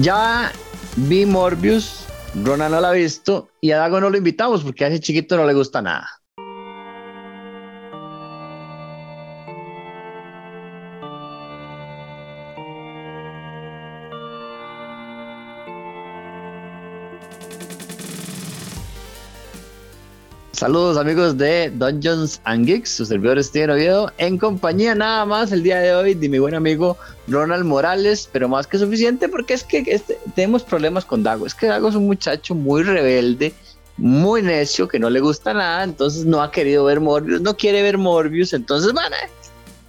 Ya vi Morbius, Ronald no la ha visto y a Dago no lo invitamos porque a ese chiquito no le gusta nada. Saludos amigos de Dungeons and Geeks, su servidor Steven Oviedo, en compañía nada más el día de hoy de mi buen amigo Ronald Morales, pero más que suficiente porque es que este, tenemos problemas con Dago. Es que Dago es un muchacho muy rebelde, muy necio, que no le gusta nada, entonces no ha querido ver Morbius, no quiere ver Morbius, entonces bueno,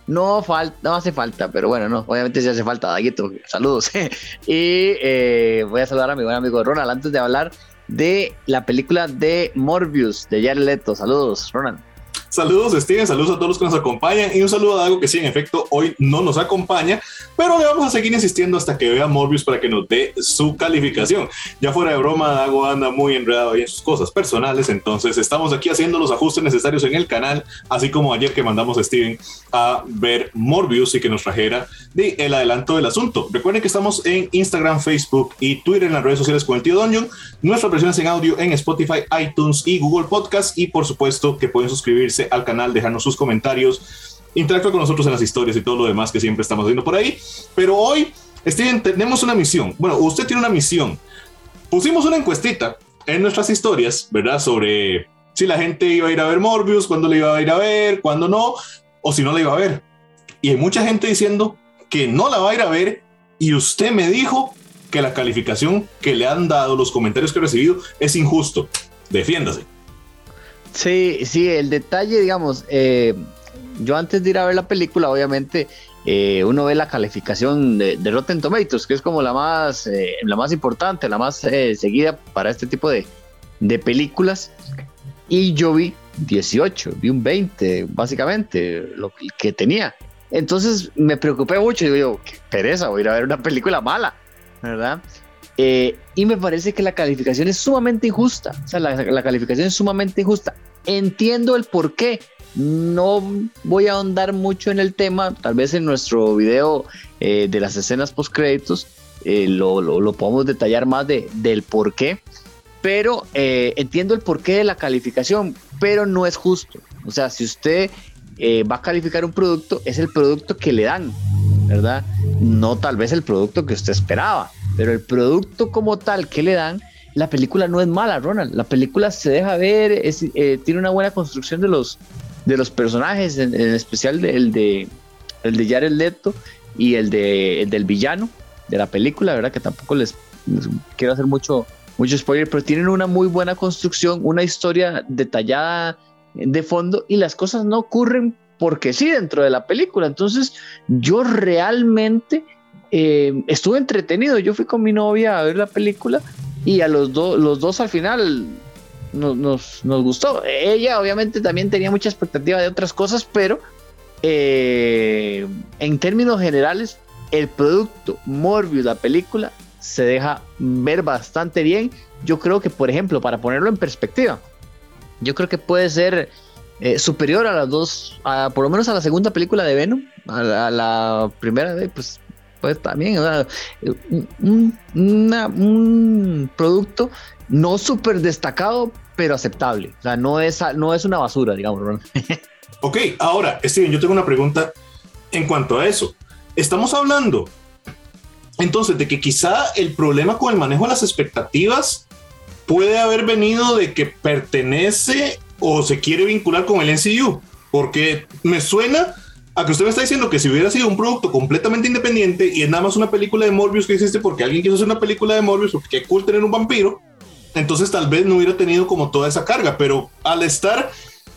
no, falta, no hace falta, pero bueno, no, obviamente sí hace falta, Daguito, saludos. y eh, voy a saludar a mi buen amigo Ronald antes de hablar de la película de Morbius de Jared Leto. Saludos, Ronald. Saludos, Steven, saludos a todos los que nos acompañan y un saludo a algo que sí, en efecto, hoy no nos acompaña, pero le vamos a seguir insistiendo hasta que vea Morbius para que nos dé su calificación. Ya fuera de broma, Dago anda muy enredado ahí en sus cosas personales, entonces estamos aquí haciendo los ajustes necesarios en el canal, así como ayer que mandamos a Steven a ver Morbius y que nos trajera de el adelanto del asunto. Recuerden que estamos en Instagram, Facebook y Twitter en las redes sociales con el tío Dungeon, nuestras versiones en audio en Spotify, iTunes y Google Podcast y por supuesto que pueden suscribirse al canal, dejarnos sus comentarios, interactuar con nosotros en las historias y todo lo demás que siempre estamos haciendo por ahí. Pero hoy, Steven, tenemos una misión. Bueno, usted tiene una misión. Pusimos una encuestita en nuestras historias, ¿verdad? Sobre si la gente iba a ir a ver Morbius, cuándo le iba a ir a ver, cuándo no, o si no la iba a ver. Y hay mucha gente diciendo que no la va a ir a ver y usted me dijo que la calificación que le han dado, los comentarios que he recibido, es injusto. Defiéndase. Sí, sí, el detalle, digamos, eh, yo antes de ir a ver la película, obviamente, eh, uno ve la calificación de, Rotten Tomatoes, que es como la más, eh, la más importante, la más seguida para este tipo de, películas. Y yo vi 18, vi un 20, básicamente, lo que tenía. Entonces me preocupé mucho y digo, qué pereza, voy a ir a ver una película mala, ¿verdad? y me parece que la calificación es sumamente injusta. O sea, la, calificación es sumamente injusta. Entiendo el por qué. No voy a ahondar mucho en el tema. Tal vez en nuestro video eh, de las escenas post créditos eh, lo, lo, podemos detallar más de, del por qué. Pero eh, entiendo el porqué de la calificación, pero no es justo. O sea, si usted va a calificar un producto, es el producto que le dan, ¿verdad? No tal vez el producto que usted esperaba, pero el producto como tal que le dan la película no es mala, Ronald. La película se deja ver, eh, tiene una buena construcción de los, de los personajes, en, especial el, de, el de Jared Leto y el, de, del villano de la película, ¿verdad? Que tampoco les, quiero hacer mucho, mucho spoiler, pero tienen una muy buena construcción, una historia detallada de fondo y las cosas no ocurren porque sí dentro de la película. Entonces, yo realmente eh, estuve entretenido. Yo fui con mi novia a ver la película y a los, dos los dos al final nos, nos, gustó. Ella obviamente también tenía mucha expectativa de otras cosas, pero eh, en términos generales, el producto Morbius, la película, se deja ver bastante bien. Yo creo que, por ejemplo, para ponerlo en perspectiva, yo creo que puede ser eh, superior a las dos, por lo menos a la segunda película de Venom, a la, a la primera, pues pues también, un, producto no súper destacado, pero aceptable. O sea, no es, no es una basura, digamos. ok, ahora, Steven, yo tengo una pregunta en cuanto a eso. Estamos hablando entonces de que quizá el problema con el manejo de las expectativas puede haber venido de que pertenece o se quiere vincular con el NCU, porque me suena a que usted me está diciendo que si hubiera sido un producto completamente independiente y es nada más una película de Morbius que existe porque alguien quiso hacer una película de Morbius porque qué cool tener un vampiro, entonces tal vez no hubiera tenido como toda esa carga, pero al estar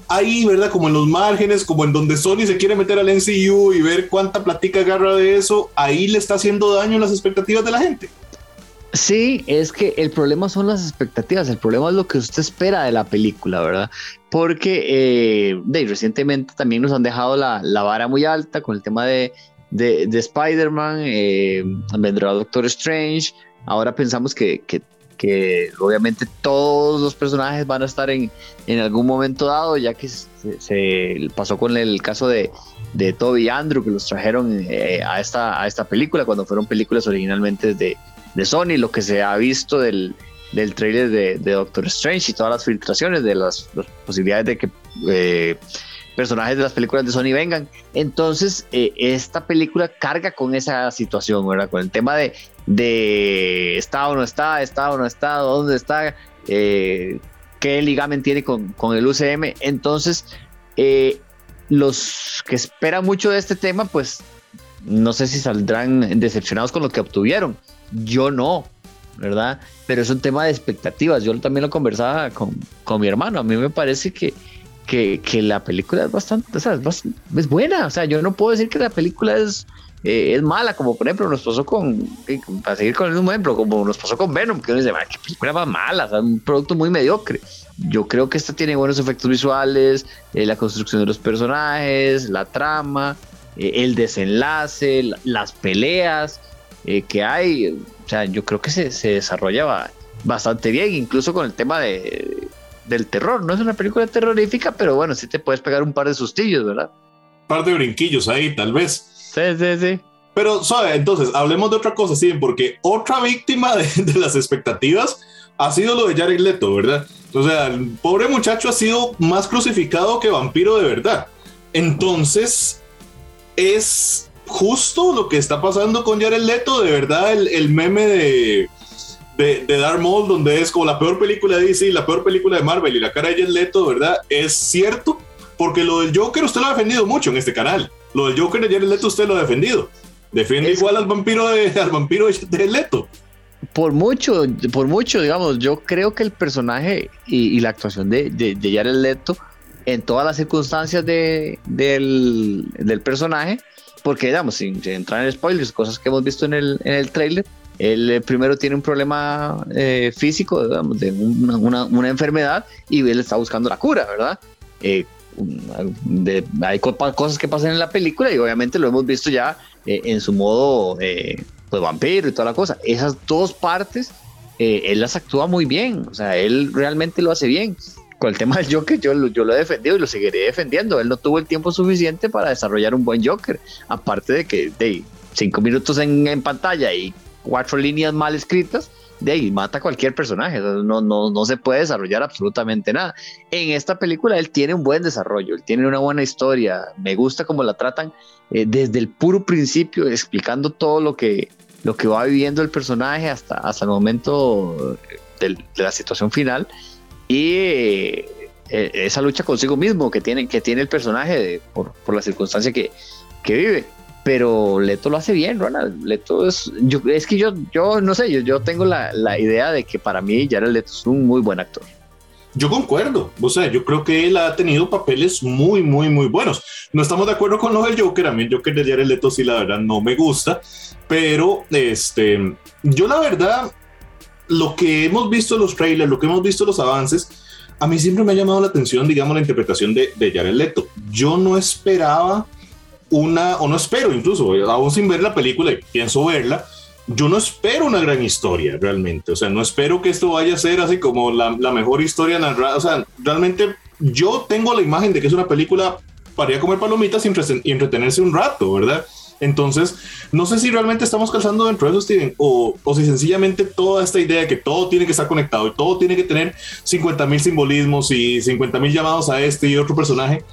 ahí, ¿verdad? Como en los márgenes, como en donde Sony se quiere meter al NCU y ver cuánta platica agarra de eso, ahí le está haciendo daño a las expectativas de la gente. Sí, es que el problema son las expectativas, el problema es lo que usted espera de la película, ¿verdad? Porque eh, recientemente también nos han dejado la, vara muy alta con el tema de, de, Spider-Man, eh, vendrá Doctor Strange, ahora pensamos que, que, obviamente todos los personajes van a estar en, en algún momento dado, ya que se, pasó con el caso de, de Toby y Andrew, que los trajeron eh, a, esta, a esta película, cuando fueron películas originalmente de de Sony, lo que se ha visto del, del trailer de, Doctor Strange y todas las filtraciones de las, posibilidades de que eh, personajes de las películas de Sony vengan. Entonces, eh, esta película carga con esa situación, ¿verdad? Con el tema de, de está o no está, está o no está, dónde está, eh, qué ligamen tiene con, con, el UCM. Entonces, los que esperan mucho de este tema, pues no sé si saldrán decepcionados con lo que obtuvieron. Yo no, ¿verdad? Pero es un tema de expectativas. Yo también lo conversaba con, con mi hermano. A mí me parece que, que, que la película es bastante, o sea, es, es, buena. O sea, yo no puedo decir que la película es, eh, es mala, como por ejemplo nos pasó con, eh, para seguir con el mismo ejemplo, como nos pasó con Venom, que uno dice, qué película más mala, un producto muy mediocre. Yo creo que esta tiene buenos efectos visuales, eh, la construcción de los personajes, la trama, el desenlace, las peleas que hay o sea, yo creo que se, se desarrolla bastante bien, incluso con el tema de, del terror. No es una película terrorífica, pero bueno, sí te puedes pegar un par de sustillos, ¿verdad? Un par de brinquillos ahí, tal vez. Sí, sí, sí. Pero, ¿sabes? Entonces, hablemos de otra cosa, sí, porque otra víctima de, de, las expectativas ha sido lo de Jared Leto, ¿verdad? O sea, el pobre muchacho ha sido más crucificado que vampiro de verdad. Entonces, es justo lo que está pasando con Jared Leto, de verdad, el, el meme de, de, de, Dark Maul, donde es como la peor película de DC, la peor película de Marvel y la cara de Jared Leto, ¿verdad? Es cierto, porque lo del Joker usted lo ha defendido mucho en este canal. Lo del Joker de Jared Leto usted lo ha defendido. Defiende igual al vampiro de, al vampiro de Jared Leto. Por mucho, por mucho, digamos, yo creo que el personaje y, y la actuación de, de, de, Jared Leto en todas las circunstancias de, del, del personaje porque digamos, sin, entrar en spoilers, cosas que hemos visto en el, en el trailer, él eh, primero tiene un problema eh, físico, digamos, de una, una, una, enfermedad y él está buscando la cura, ¿verdad? Eh, de, hay cosas que pasan en la película y obviamente lo hemos visto ya en su modo pues vampiro y toda la cosa. Esas dos partes, él las actúa muy bien, o sea, él realmente lo hace bien el tema del Joker, yo, lo he defendido y lo seguiré defendiendo. Él no tuvo el tiempo suficiente para desarrollar un buen Joker. Aparte de que de cinco minutos en, pantalla y cuatro líneas mal escritas, de ahí mata a cualquier personaje. No, no, no se puede desarrollar absolutamente nada. En esta película él tiene un buen desarrollo, él tiene una buena historia. Me gusta cómo la tratan eh, desde el puro principio, explicando todo lo que, lo que va viviendo el personaje hasta, hasta el momento de la situación final y eh, esa lucha consigo mismo que tiene, que tiene el personaje por, por, la circunstancia que, que, vive. Pero Leto lo hace bien, Ronald. Leto es, yo, es que yo, yo no sé, yo, yo tengo la, la idea de que para mí Jared Leto es un muy buen actor. Yo concuerdo, o sea, yo creo que él ha tenido papeles muy, muy, muy buenos. No estamos de acuerdo con lo del Joker, a mí el Joker de Jared Leto sí, la verdad, no me gusta, pero este, yo la verdad, lo que hemos visto en los trailers, lo que hemos visto en los avances, a mí siempre me ha llamado la atención, digamos, la interpretación de, de Jared Leto. Yo no esperaba una, o no espero incluso, aún sin ver la película y pienso verla, yo no espero una gran historia realmente. O sea, no espero que esto vaya a ser así como la, la mejor historia narrada. O sea, realmente yo tengo la imagen de que es una película para ir a comer palomitas y entretenerse un rato, ¿verdad? Entonces, no sé si realmente estamos calzando dentro de eso, Steven, o, si sencillamente toda esta idea de que todo tiene que estar conectado y todo tiene que tener 50 mil simbolismos y 50 mil llamados a este y otro personaje.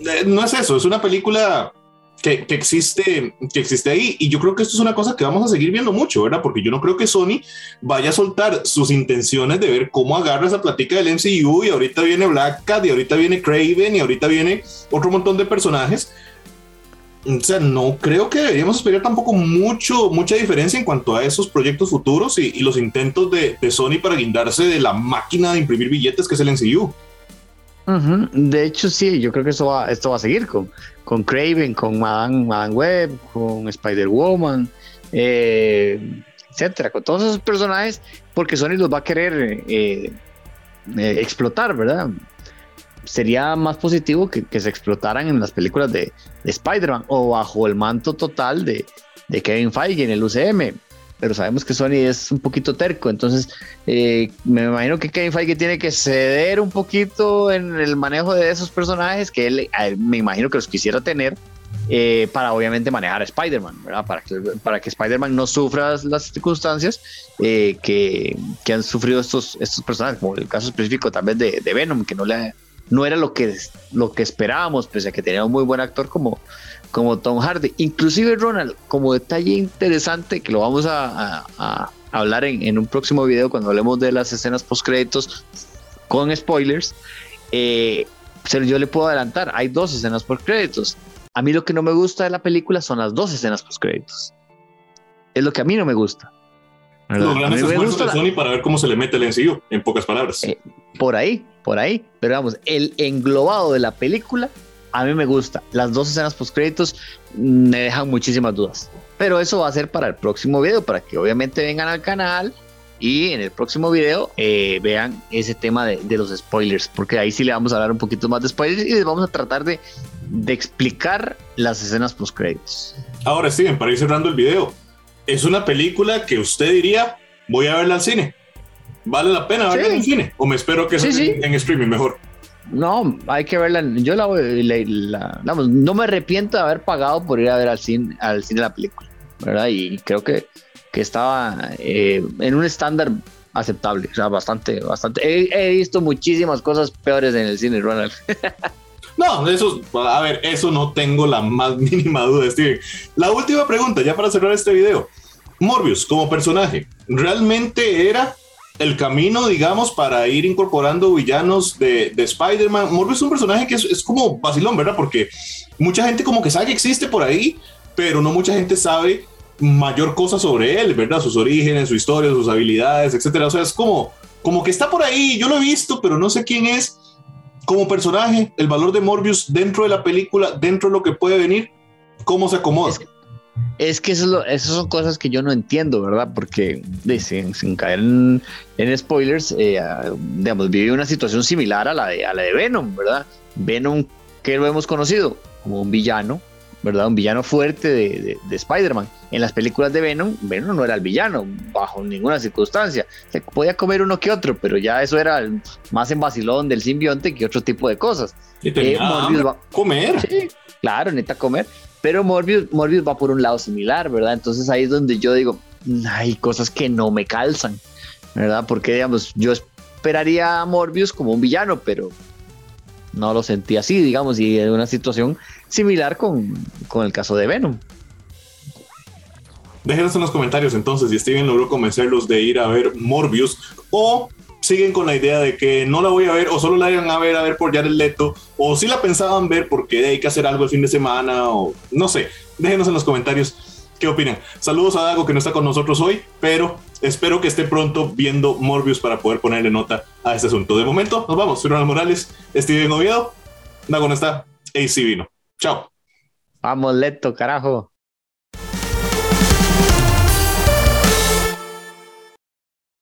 Eh, no es eso, es una película que, existe, que existe ahí. Y yo creo que esto es una cosa que vamos a seguir viendo mucho, ¿verdad? Porque yo no creo que Sony vaya a soltar sus intenciones de ver cómo agarra esa plática del MCU y ahorita viene Black Cat y ahorita viene Craven y ahorita viene otro montón de personajes o sea, no creo que deberíamos esperar tampoco mucho, mucha diferencia en cuanto a esos proyectos futuros y, los intentos de, Sony para guindarse de la máquina de imprimir billetes que es el NCU. De hecho, sí, yo creo que esto va, esto va a seguir con, con Craven, con Madame, Madame Web, con Spider-Woman, eh, etcétera, con todos esos personajes, porque Sony los va a querer eh, eh, explotar, ¿verdad? Sería más positivo que, se explotaran en las películas de, de Spider-Man o bajo el manto total de, Kevin Feige en el UCM. Pero sabemos que Sony es un poquito terco, entonces eh, me imagino que Kevin Feige tiene que ceder un poquito en el manejo de esos personajes que él, me imagino que los quisiera tener, eh, para obviamente manejar a Spider-Man. Para que, para que Spider-Man no sufra las circunstancias eh, que, han sufrido estos, estos personajes, como el caso específico también de, de Venom, que no, le, no era lo que, lo que esperábamos, pese a que tenía un muy buen actor como, como Tom Hardy. Inclusive Ronald, como detalle interesante, que lo vamos a, a, hablar en, en, un próximo video cuando hablemos de las escenas post créditos con spoilers, eh, yo le puedo adelantar, hay dos escenas post créditos. A mí lo que no me gusta de la película son las dos escenas post créditos. Es lo que a mí no me gusta. Los grandes esfuerzos de Sony para ver cómo se le mete el ensillo, en pocas palabras. Eh, por ahí, por ahí. Pero vamos, el englobado de la película a mí me gusta. Las dos escenas post créditos me dejan muchísimas dudas. Pero eso va a ser para el próximo video, para que obviamente vengan al canal y en el próximo video eh, vean ese tema de, los spoilers, porque ahí sí le vamos a hablar un poquito más de spoilers y les vamos a tratar de, de explicar las escenas post créditos. Ahora, Steven, para ir cerrando el video, es una película que usted diría, voy a verla al cine. ¿Vale la pena verla en el cine? ¿O me espero que sea en, streaming mejor? No, hay que verla. Yo la, la, no me arrepiento de haber pagado por ir a ver al cine, al cine la película, ¿verdad? Y creo que, que estaba eh, en un estándar aceptable, o sea, bastante, bastante. He, he, visto muchísimas cosas peores en el cine, Ronald. No, eso, a ver, eso no tengo la más mínima duda, Steven. La última pregunta, ya para cerrar este video. Morbius, como personaje, ¿realmente era el camino, digamos, para ir incorporando villanos de, de Spider-Man? Morbius es un personaje que es, es como vacilón, ¿verdad? Porque mucha gente como que sabe que existe por ahí, pero no mucha gente sabe mayor cosa sobre él, ¿verdad? Sus orígenes, su historia, sus habilidades, etcétera. O sea, es como, como que está por ahí, yo lo he visto, pero no sé quién es como personaje, el valor de Morbius dentro de la película, dentro de lo que puede venir, ¿cómo se acomoda? Eso esas son cosas que yo no entiendo, ¿verdad? Porque sin, sin caer en, spoilers, eh, digamos, vive una situación similar a la, de, a la de Venom, ¿verdad? Venom, que lo hemos conocido como un villano, ¿verdad? Un villano fuerte de, de, Spider-Man. En las películas de Venom, Venom no era el villano, bajo ninguna circunstancia. Se podía comer uno que otro, pero ya eso era más en vacilón del simbionte que otro tipo de cosas. Y tenía eh, comer. Sí, claro, necesita comer. Pero Morbius, Morbius va por un lado similar, ¿verdad? Entonces ahí es donde yo digo, hay cosas que no me calzan, ¿verdad? Porque, digamos, yo esperaría a Morbius como un villano, pero no lo sentí así, digamos, y en una situación similar con, el caso de Venom. Déjenos en los comentarios entonces si Steven logró convencerlos de ir a ver Morbius o siguen con la idea de que no la voy a ver o solo la vayan a ver a ver por Jared Leto o si la pensaban ver porque hay que hacer algo el fin de semana o no sé. Déjenos en los comentarios qué opinan. Saludos a Dago que no está con nosotros hoy, pero espero que esté pronto viendo Morbius para poder ponerle nota a este asunto. De momento, nos vamos. Soy Ronald Morales, Steven Oviedo, Dago no está, AC vino. Chao. Vamos, Leto, carajo.